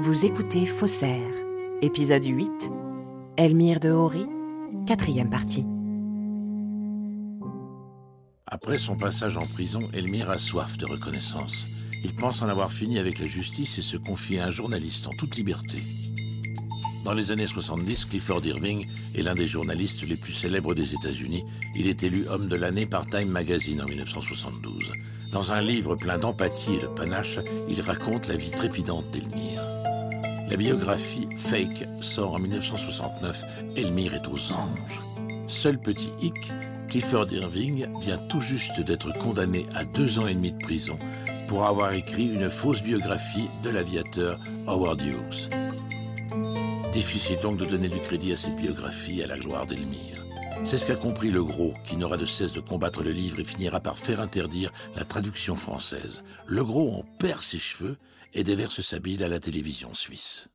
Vous écoutez Faussaire, épisode 8, Elmire de Hori, quatrième partie. Après son passage en prison, Elmire a soif de reconnaissance. Il pense en avoir fini avec la justice et se confie à un journaliste en toute liberté. Dans les années 70, Clifford Irving est l'un des journalistes les plus célèbres des États-Unis. Il est élu homme de l'année par Time Magazine en 1972. Dans un livre plein d'empathie et de panache, il raconte la vie trépidante d'Elmire. La biographie Fake sort en 1969. Elmire est aux anges. Seul petit hic, Clifford Irving vient tout juste d'être condamné à deux ans et demi de prison pour avoir écrit une fausse biographie de l'aviateur Howard Hughes. Difficile donc de donner du crédit à cette biographie à la gloire d'Elmire. C'est ce qu'a compris le gros, qui n'aura de cesse de combattre le livre et finira par faire interdire la traduction française. Le gros en perd ses cheveux et déverse sa bile à la télévision suisse.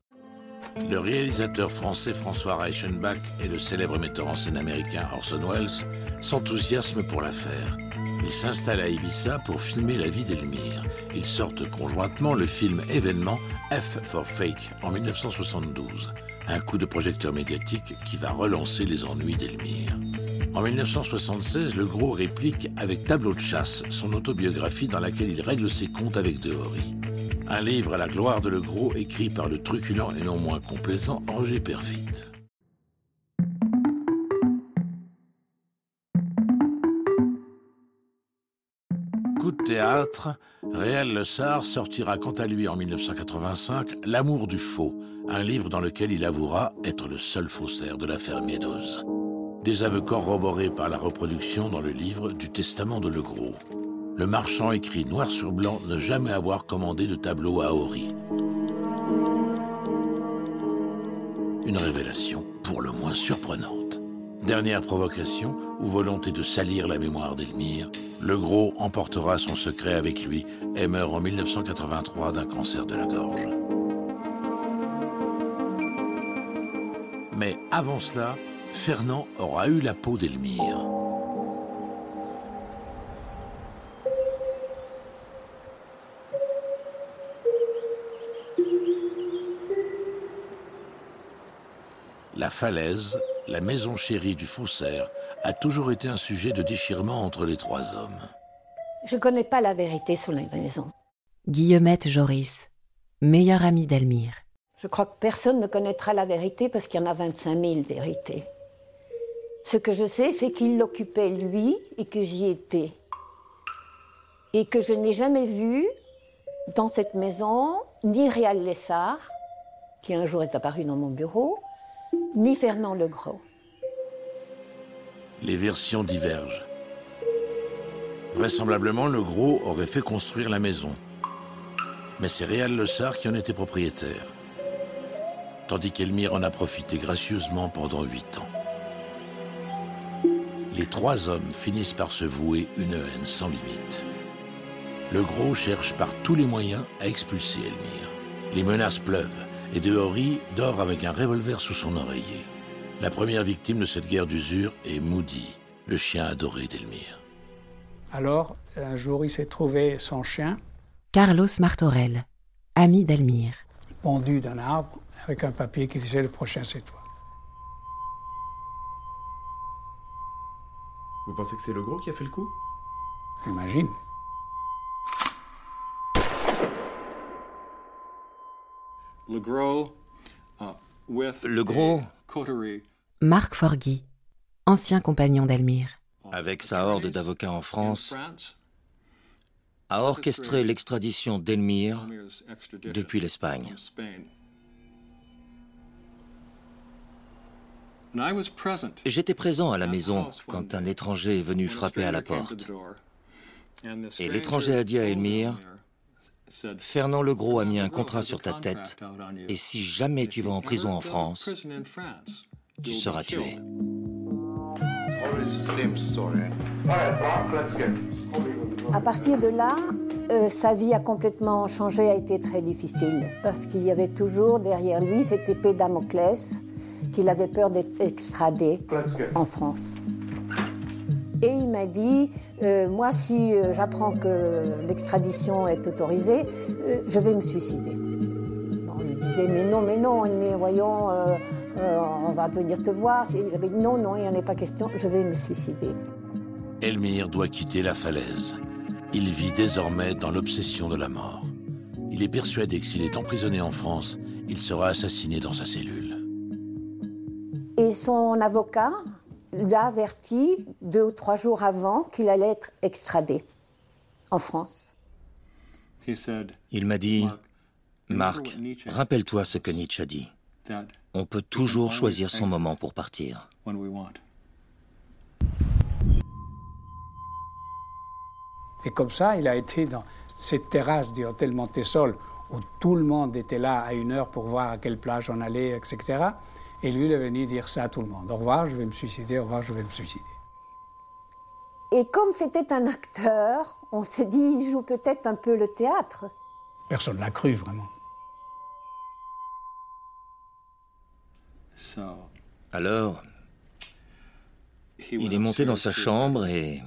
Le réalisateur français François Reichenbach et le célèbre metteur en scène américain Orson Welles s'enthousiasment pour l'affaire. Ils s'installent à Ibiza pour filmer la vie d'Elmire. Ils sortent conjointement le film événement F for Fake en 1972. Un coup de projecteur médiatique qui va relancer les ennuis d'Elmire. En 1976, le gros réplique avec Tableau de chasse son autobiographie dans laquelle il règle ses comptes avec Dehori. Un livre à la gloire de Le Gros écrit par le truculent et non moins complaisant Roger Perfit. Coup de théâtre, Réal Le Sart sortira quant à lui en 1985 L'amour du faux, un livre dans lequel il avouera être le seul faussaire de l'affaire Meadows. Des aveux corroborés par la reproduction dans le livre du testament de Le Gros. Le marchand écrit noir sur blanc ne jamais avoir commandé de tableau à Hori. Une révélation pour le moins surprenante. Dernière provocation ou volonté de salir la mémoire d'Elmire, le gros emportera son secret avec lui et meurt en 1983 d'un cancer de la gorge. Mais avant cela, Fernand aura eu la peau d'Elmire. La falaise, la maison chérie du faussaire, a toujours été un sujet de déchirement entre les trois hommes. Je ne connais pas la vérité sur la maison. Guillemette Joris, meilleure amie d'Elmire. Je crois que personne ne connaîtra la vérité parce qu'il y en a 25 000 vérités. Ce que je sais, c'est qu'il l'occupait lui et que j'y étais. Et que je n'ai jamais vu dans cette maison ni Réal Lessard, qui un jour est apparu dans mon bureau, ni Fernand Legros. Les versions divergent. Vraisemblablement, le gros aurait fait construire la maison. Mais c'est Réal Le Sart qui en était propriétaire. Tandis qu'Elmire en a profité gracieusement pendant huit ans. Les trois hommes finissent par se vouer une haine sans limite. Le gros cherche par tous les moyens à expulser Elmire. Les menaces pleuvent et Dehori dort avec un revolver sous son oreiller. La première victime de cette guerre d'usure est Moody, le chien adoré d'Elmire. Alors, un jour, il s'est trouvé son chien. Carlos Martorell, ami d'Elmire. Pendu d'un arbre avec un papier qui disait le prochain c'est toi. Vous pensez que c'est le gros qui a fait le coup? J'imagine. Le gros, uh, with Le gros, coterie Marc Forgui, ancien compagnon d'Elmire. avec sa horde d'avocats en France, a orchestré l'extradition d'Elmire depuis l'Espagne. J'étais présent à la maison quand un étranger est venu frapper à la porte. Et l'étranger a dit à Elmire, Fernand Legros a mis un "Legros contrat sur ta tête, et si jamais tu vas en prison en France, tu seras killed." tué. À partir de là, euh, sa vie a complètement changé, a été très difficile, parce qu'il y avait toujours derrière lui cette épée Damoclès qu'il avait peur d'être extradé en France. Et il m'a dit, euh, moi si euh, j'apprends que l'extradition est autorisée, euh, je vais me suicider. En lui disais mais non, mais non, mais voyons, euh, on va venir te voir. Il avait dit non, non, il n'y en a pas question, je vais me suicider. Elmire doit quitter la falaise. Il vit désormais dans l'obsession de la mort. Il est persuadé que s'il est emprisonné en France, il sera assassiné dans sa cellule. Et son avocat lui a averti deux ou trois jours avant qu'il allait être extradé en France. He said, Il m'a dit, Marc, rappelle-toi ce que Nietzsche a dit. that On peut toujours choisir son moment pour partir. Et comme ça, il a été dans cette terrasse du hôtel Montesol où tout le monde était là à une heure pour voir à quelle plage on allait, etc. Et lui, il est venu dire ça à tout le monde. Au revoir, je vais me suicider, au revoir, je vais me suicider. Et comme c'était un acteur, on s'est dit, il joue peut-être un peu le théâtre. Personne ne l'a cru, vraiment. So Alors, he il est monté dans sa chambre et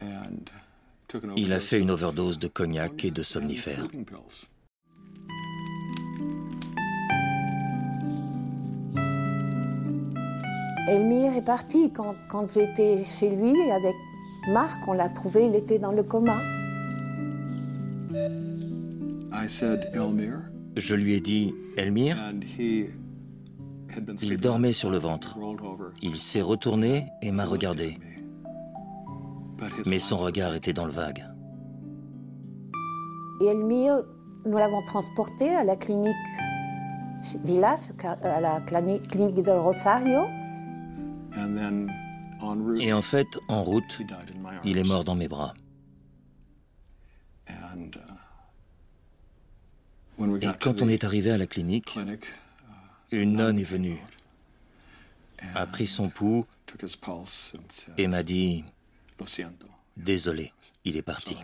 and took an il a fait une of overdose de cognac et de somnifères. Elmire est parti. Quand, quand j'étais chez lui avec Marc, on l'a trouvé, il était dans le coma. I said, Elmire, Je lui ai dit, Elmire, il sleeping dormait sur le ventre. Il s'est retourné et m'a regardé. me. But his Mais son regard était dans le vague. Et Elmire, nous l'avons transporté à la clinique Villas, à la clinique del Rosario. Et en fait, en route, il est mort dans mes bras. Uh, Et quand on est arrivé à la clinique, clinic, une nonne est venue, a pris son pouls et m'a dit, désolé, il est parti.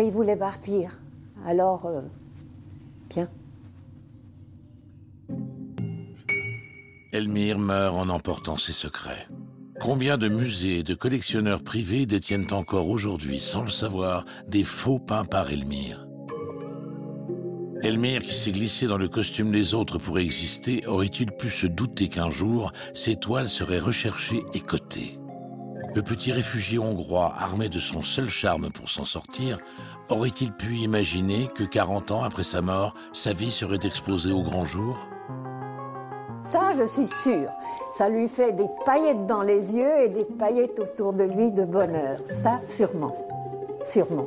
Mais il voulait partir. Alors, euh, bien. Elmire meurt en emportant ses secrets. Combien de musées et de collectionneurs privés détiennent encore aujourd'hui, sans le savoir, des faux peints par Elmire? Elmire, qui s'est glissé dans le costume des autres pour exister, aurait-il pu se douter qu'un jour, ses toiles seraient recherchées et cotées? Le petit réfugié hongrois, armé de son seul charme pour s'en sortir, aurait-il pu imaginer que 40 ans après sa mort, sa vie serait exposée au grand jour? Ça, je suis sûre. Ça lui fait des paillettes dans les yeux et des paillettes autour de lui de bonheur. Ça, sûrement. Sûrement.